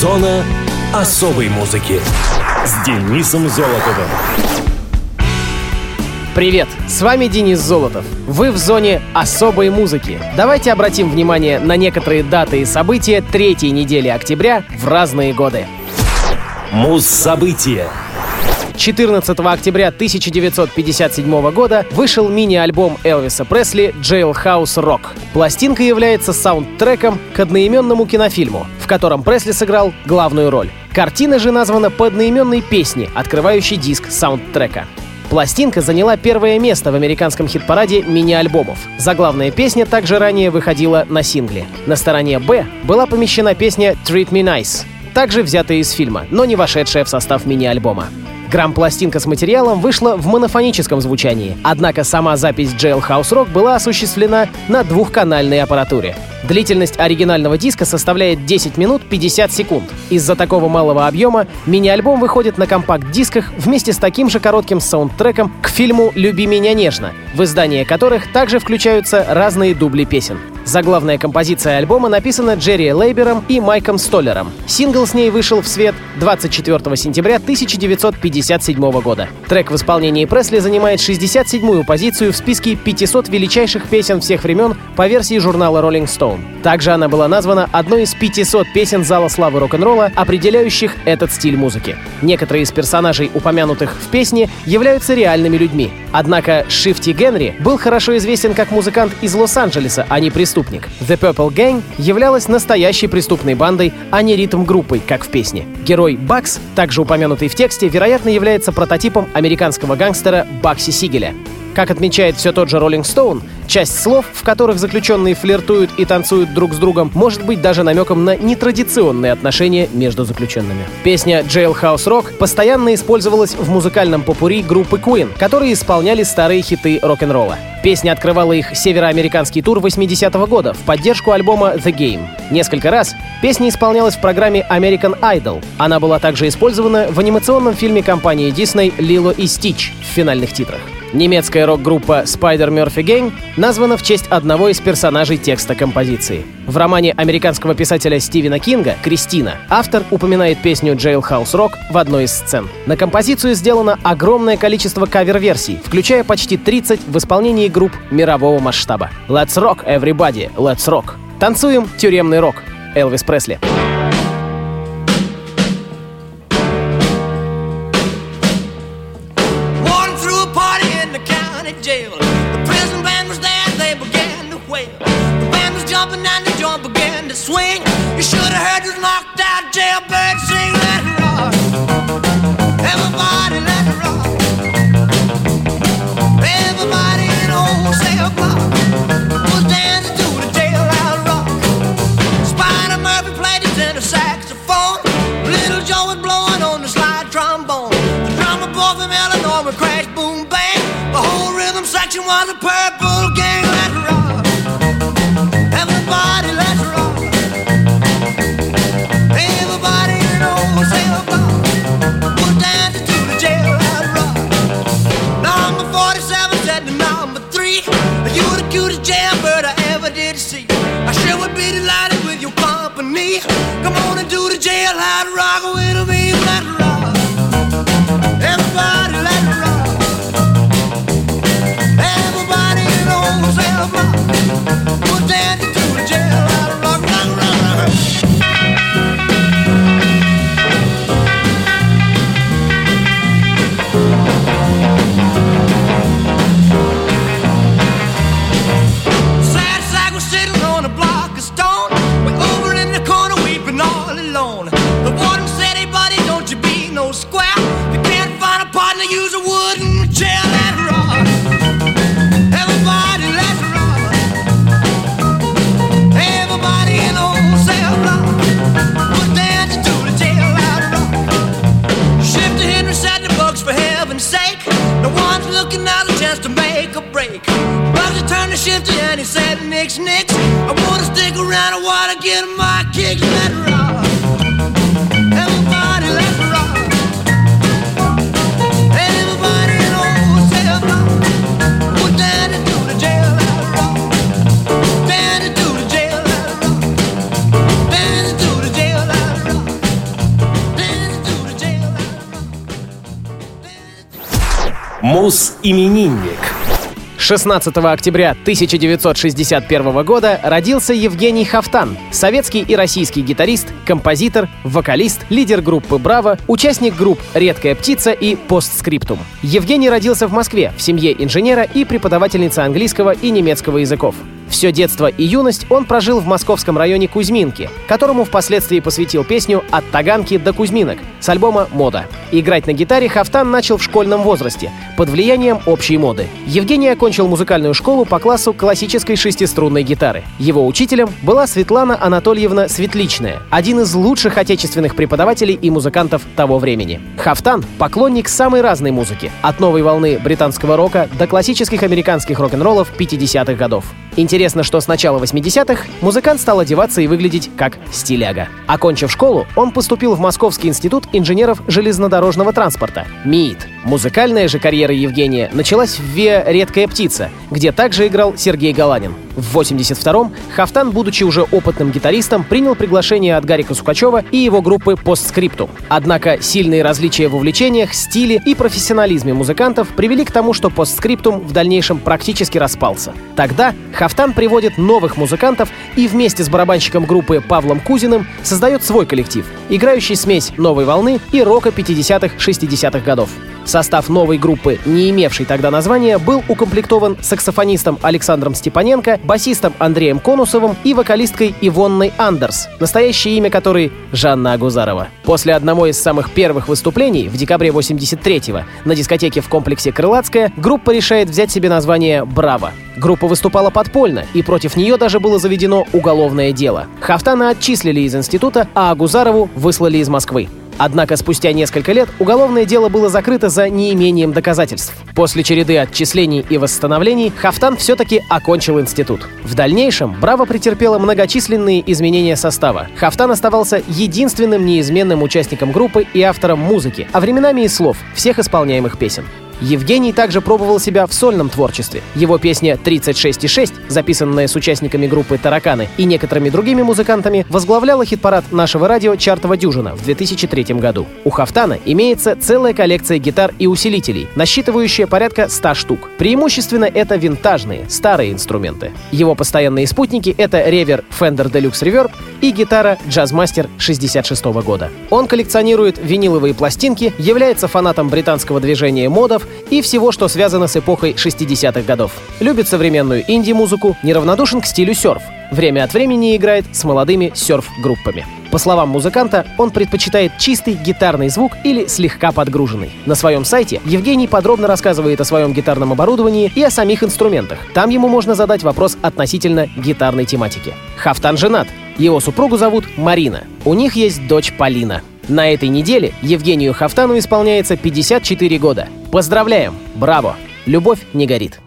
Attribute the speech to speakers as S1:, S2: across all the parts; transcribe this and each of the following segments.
S1: Зона особой музыки с Денисом Золотовым.
S2: Привет, с вами Денис Золотов. Вы в зоне особой музыки. Давайте обратим внимание на некоторые даты и события третьей недели октября в разные годы.
S1: Муз-события.
S2: 14 октября 1957 года вышел мини-альбом Элвиса Пресли «Jailhouse Rock». Пластинка является саундтреком к одноименному кинофильму, в котором Пресли сыграл главную роль. Картина же названа по одноименной песне, открывающей диск саундтрека. Пластинка заняла первое место в американском хит-параде мини-альбомов. Заглавная песня также ранее выходила на сингле. На стороне «Б» была помещена песня «Treat Me Nice», также взятая из фильма, но не вошедшая в состав мини-альбома. Грамм-пластинка с материалом вышла в монофоническом звучании, однако сама запись Jailhouse Rock была осуществлена на двухканальной аппаратуре. Длительность оригинального диска составляет 10 минут 50 секунд. Из-за такого малого объема мини-альбом выходит на компакт-дисках вместе с таким же коротким саундтреком к фильму «Люби меня нежно», в издании которых также включаются разные дубли песен. Заглавная композиция альбома написана Джерри Лейбером и Майком Столлером. Сингл с ней вышел в свет 24 сентября 1957 года. Трек в исполнении Пресли занимает 67-ю позицию в списке 500 величайших песен всех времен по версии журнала Rolling Stone. Также она была названа одной из 500 песен Зала славы рок-н-ролла, определяющих этот стиль музыки. Некоторые из персонажей, упомянутых в песне, являются реальными людьми. Однако Шифти Генри был хорошо известен как музыкант из Лос-Анджелеса, а не преступник. The Purple Gang являлась настоящей преступной бандой, а не ритм-группой, как в песне. Герой Бакс, также упомянутый в тексте, вероятно, является прототипом американского гангстера Бакси Сигеля. Как отмечает все тот же Rolling Stone, часть слов, в которых заключенные флиртуют и танцуют друг с другом, может быть даже намеком на нетрадиционные отношения между заключенными. Песня Jailhouse Rock постоянно использовалась в музыкальном попури группы Queen, которые исполняли старые хиты рок-н-ролла. Песня открывала их североамериканский тур 80-го года в поддержку альбома The Game. Несколько раз песня исполнялась в программе American Idol. Она была также использована в анимационном фильме компании Disney «Лило и Стич» в финальных титрах. Немецкая рок-группа Spider Murphy Gang названа в честь одного из персонажей текста композиции. В романе американского писателя Стивена Кинга «Кристина» автор упоминает песню Jailhouse Rock в одной из сцен. На композицию сделано огромное количество кавер-версий, включая почти 30 в исполнении групп мирового масштаба. Let's rock, everybody, let's rock. Танцуем тюремный рок. Элвис Пресли.
S3: Walking county jail. The prison band was there, they began to wail. The band was jumping and the joint began to swing. You should have heard those knocked want the pay No one's looking out a chance to make a break. Bugsy turned to Shifty and he said, Nix, Nix, I wanna stick around, I wanna get my kicks. Let's rock.
S1: Мус-именинник.
S2: 16 октября 1961 года родился Евгений Хафтан, советский и российский гитарист, композитор, вокалист, лидер группы «Браво», участник групп «Редкая птица» и «Постскриптум». Евгений родился в Москве в семье инженера и преподавательницы английского и немецкого языков. Все детство и юность он прожил в московском районе Кузьминки, которому впоследствии посвятил песню «От Таганки до Кузьминок» с альбома «Мода». Играть на гитаре Хафтан начал в школьном возрасте, под влиянием общей моды. Евгений окончил музыкальную школу по классу классической шестиструнной гитары. Его учителем была Светлана Анатольевна Светличная, один из лучших отечественных преподавателей и музыкантов того времени. Хафтан — поклонник самой разной музыки, от новой волны британского рока до классических американских рок-н-роллов 50-х годов. Интересно, что с начала 80-х музыкант стал одеваться и выглядеть как стиляга. Окончив школу, он поступил в Московский институт инженеров железнодорожного транспорта МИИТ. Музыкальная же карьера Евгения началась в ВИА «Редкая птица», где также играл Сергей Галанин. В 82-м Хафтан, будучи уже опытным гитаристом, принял приглашение от Гарика Сукачева и его группы «Постскриптум». Однако сильные различия в увлечениях, стиле и профессионализме музыкантов привели к тому, что «Постскриптум» в дальнейшем практически распался. Тогда Хафтан приводит новых музыкантов и вместе с барабанщиком группы Павлом Кузиным создает свой коллектив, играющий смесь новой волны и рока 50-х-60-х годов. Состав новой группы, не имевшей тогда названия, был укомплектован саксофонистом Александром Степаненко, басистом Андреем Конусовым и вокалисткой Ивонной Андерс, настоящее имя которой Жанна Агузарова. После одного из самых первых выступлений в декабре 83-го на дискотеке в комплексе «Крылатская» группа решает взять себе название «Браво». Группа выступала подпольно, и против нее даже было заведено уголовное дело. Хафтана отчислили из института, а Агузарову выслали из Москвы. Однако спустя несколько лет уголовное дело было закрыто за неимением доказательств. После череды отчислений и восстановлений Хафтан все-таки окончил институт. В дальнейшем Браво претерпела многочисленные изменения состава. Хафтан оставался единственным неизменным участником группы и автором музыки, а временами и слов всех исполняемых песен. Евгений также пробовал себя в сольном творчестве. Его песня «36,6», записанная с участниками группы «Тараканы» и некоторыми другими музыкантами, возглавляла хит-парад нашего радио «Чартова дюжина» в 2003 году. У Хафтана имеется целая коллекция гитар и усилителей, насчитывающая порядка 100 штук. Преимущественно это винтажные, старые инструменты. Его постоянные спутники — это ревер Fender Deluxe Reverb и гитара Jazzmaster 66 года. Он коллекционирует виниловые пластинки, является фанатом британского движения модов и всего, что связано с эпохой 60-х годов. Любит современную инди-музыку, неравнодушен к стилю серф. Время от времени играет с молодыми серф-группами. По словам музыканта, он предпочитает чистый гитарный звук или слегка подгруженный. На своем сайте Евгений подробно рассказывает о своем гитарном оборудовании и о самих инструментах. Там ему можно задать вопрос относительно гитарной тематики. Хафтан женат. Его супругу зовут Марина. У них есть дочь Полина. На этой неделе Евгению Хафтану исполняется 54 года. Поздравляем! Браво! Любовь не горит.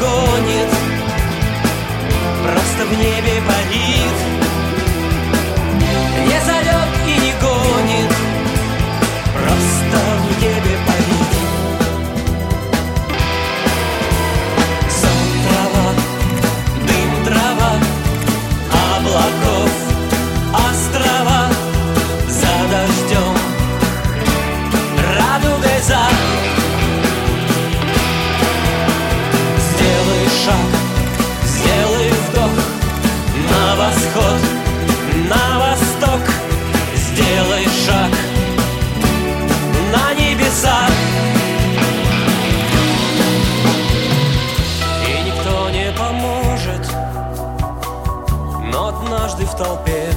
S4: гонит Просто в небе парит. Не зовет и не гонит Просто в небе парит. Сон трава, дым трава Облаков острова. За дождем радугой за шаг, сделай вдох на восход, на восток, сделай шаг на небеса. И никто не поможет, но однажды в толпе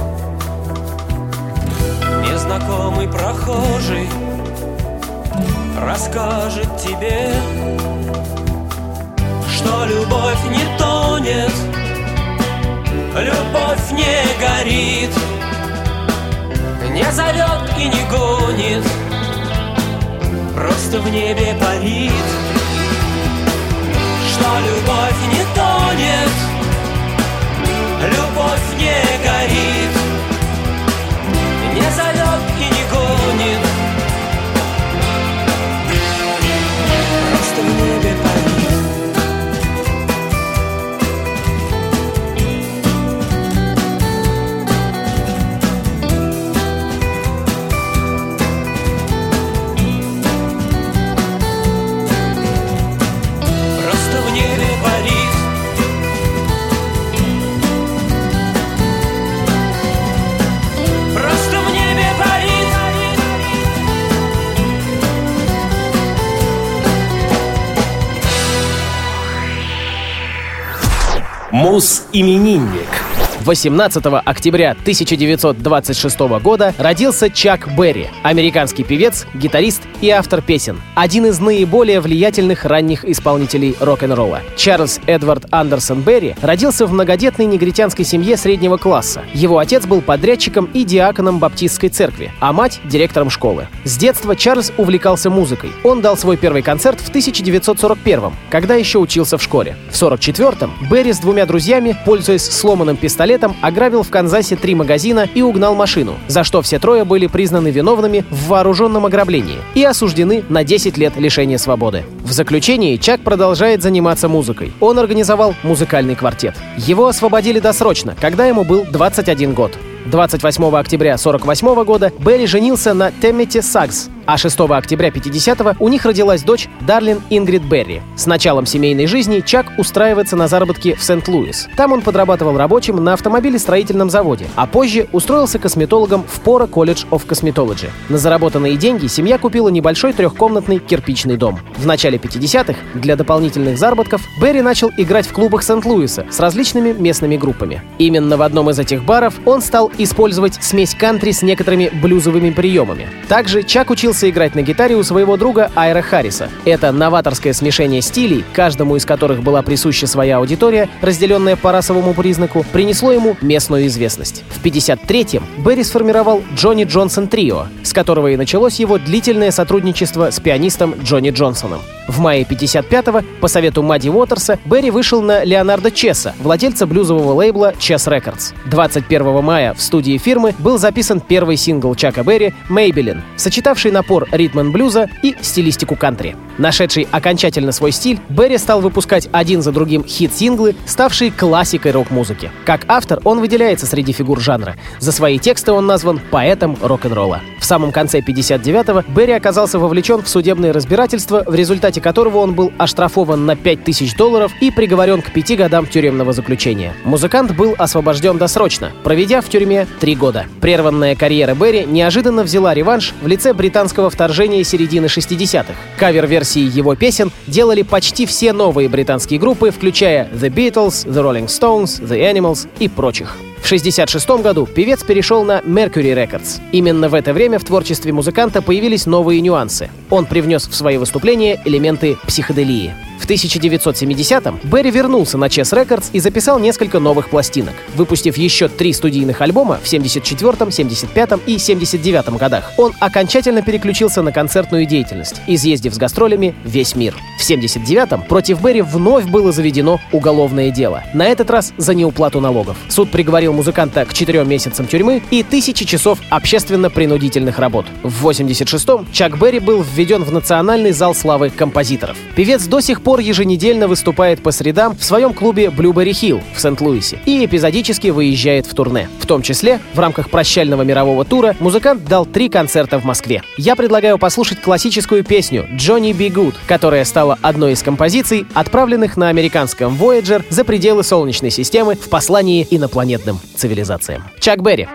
S4: незнакомый прохожий расскажет тебе любовь не тонет Любовь не горит Не зовет и не гонит Просто в небе парит Что любовь
S1: Мус-именинник.
S2: 18 октября 1926 года родился Чак Берри, американский певец, гитарист и автор песен. Один из наиболее влиятельных ранних исполнителей рок-н-ролла. Чарльз Эдвард Андерсон Берри родился в многодетной негритянской семье среднего класса. Его отец был подрядчиком и диаконом баптистской церкви, а мать — директором школы. С детства Чарльз увлекался музыкой. Он дал свой первый концерт в 1941 когда еще учился в школе. В 1944-м Берри с двумя друзьями, пользуясь сломанным пистолетом, ограбил в Канзасе три магазина и угнал машину, за что все трое были признаны виновными в вооруженном ограблении и осуждены на 10 лет лишения свободы. В заключении Чак продолжает заниматься музыкой. Он организовал музыкальный квартет. Его освободили досрочно, когда ему был 21 год. 28 октября 1948 года Берри женился на Теммите Сагс, а 6 октября 50-го у них родилась дочь Дарлин Ингрид Берри. С началом семейной жизни Чак устраивается на заработки в Сент-Луис. Там он подрабатывал рабочим на автомобилестроительном заводе, а позже устроился косметологом в Пора Колледж of Cosmetology. На заработанные деньги семья купила небольшой трехкомнатный кирпичный дом. В начале 50-х для дополнительных заработков Берри начал играть в клубах Сент-Луиса с различными местными группами. Именно в одном из этих баров он стал использовать смесь кантри с некоторыми блюзовыми приемами. Также Чак учился играть на гитаре у своего друга Айра Харриса. Это новаторское смешение стилей, каждому из которых была присуща своя аудитория, разделенная по расовому признаку, принесло ему местную известность. В 53-м Берри сформировал Джонни Джонсон Трио, с которого и началось его длительное сотрудничество с пианистом Джонни Джонсоном. В мае 55-го, по совету Мадди Уотерса, Берри вышел на Леонардо Чесса, владельца блюзового лейбла Chess Records. 21 мая в студии фирмы был записан первый сингл Чака Берри «Maybelline», сочетавший напор ритм блюза и стилистику кантри. Нашедший окончательно свой стиль, Берри стал выпускать один за другим хит-синглы, ставшие классикой рок-музыки. Как автор он выделяется среди фигур жанра. За свои тексты он назван поэтом рок-н-ролла. В самом конце 59-го Берри оказался вовлечен в судебное разбирательство, в результате которого он был оштрафован на 5000 долларов и приговорен к пяти годам тюремного заключения. Музыкант был освобожден досрочно, проведя в тюрьме три года. Прерванная карьера Берри неожиданно взяла реванш в лице британского вторжения середины 60-х. Кавер-версии его песен делали почти все новые британские группы, включая The Beatles, The Rolling Stones, The Animals и прочих. В 1966 году певец перешел на Mercury Records. Именно в это время в творчестве музыканта появились новые нюансы. Он привнес в свои выступления элементы психоделии. В 1970-м Берри вернулся на Chess Records и записал несколько новых пластинок, выпустив еще три студийных альбома в 74-м, 75-м и 79-м годах. Он окончательно переключился на концертную деятельность, изъездив с гастролями весь мир. В 79-м против Берри вновь было заведено уголовное дело, на этот раз за неуплату налогов. Суд приговорил музыканта к четырем месяцам тюрьмы и тысячи часов общественно-принудительных работ. В 86-м Чак Берри был введен в Национальный зал славы композиторов. Певец до сих пор еженедельно выступает по средам в своем клубе Blueberry Hill в Сент-Луисе и эпизодически выезжает в турне. В том числе, в рамках прощального мирового тура, музыкант дал три концерта в Москве. Я предлагаю послушать классическую песню «Johnny Be Good», которая стала одной из композиций, отправленных на американском Voyager за пределы Солнечной системы в послании инопланетным цивилизациям. Чак Берри.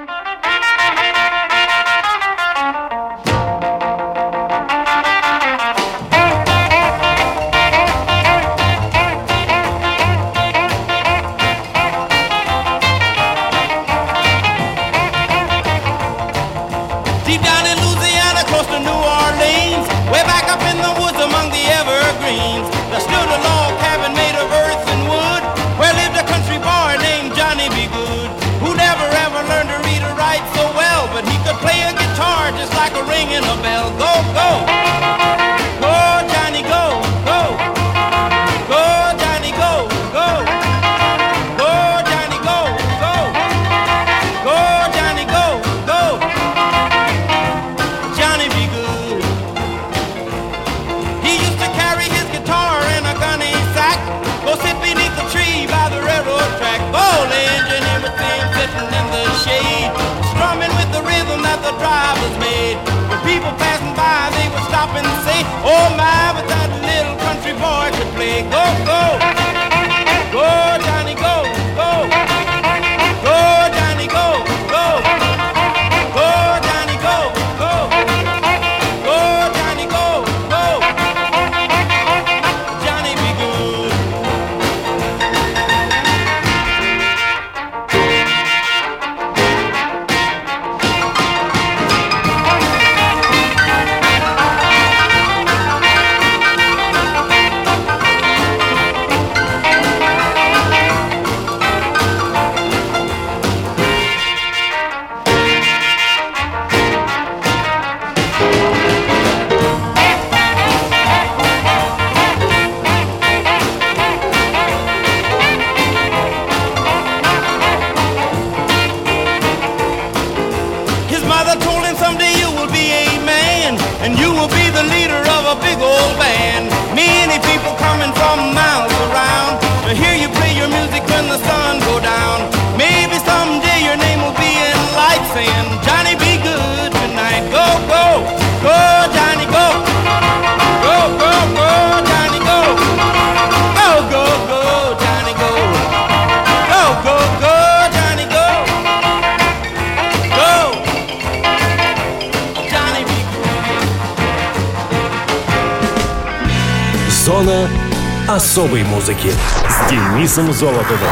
S1: Особой музыки с Денисом Золотовым.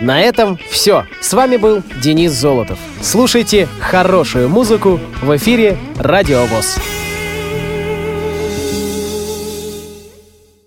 S2: На этом все. С вами был Денис Золотов. Слушайте хорошую музыку в эфире Радио ВОЗ.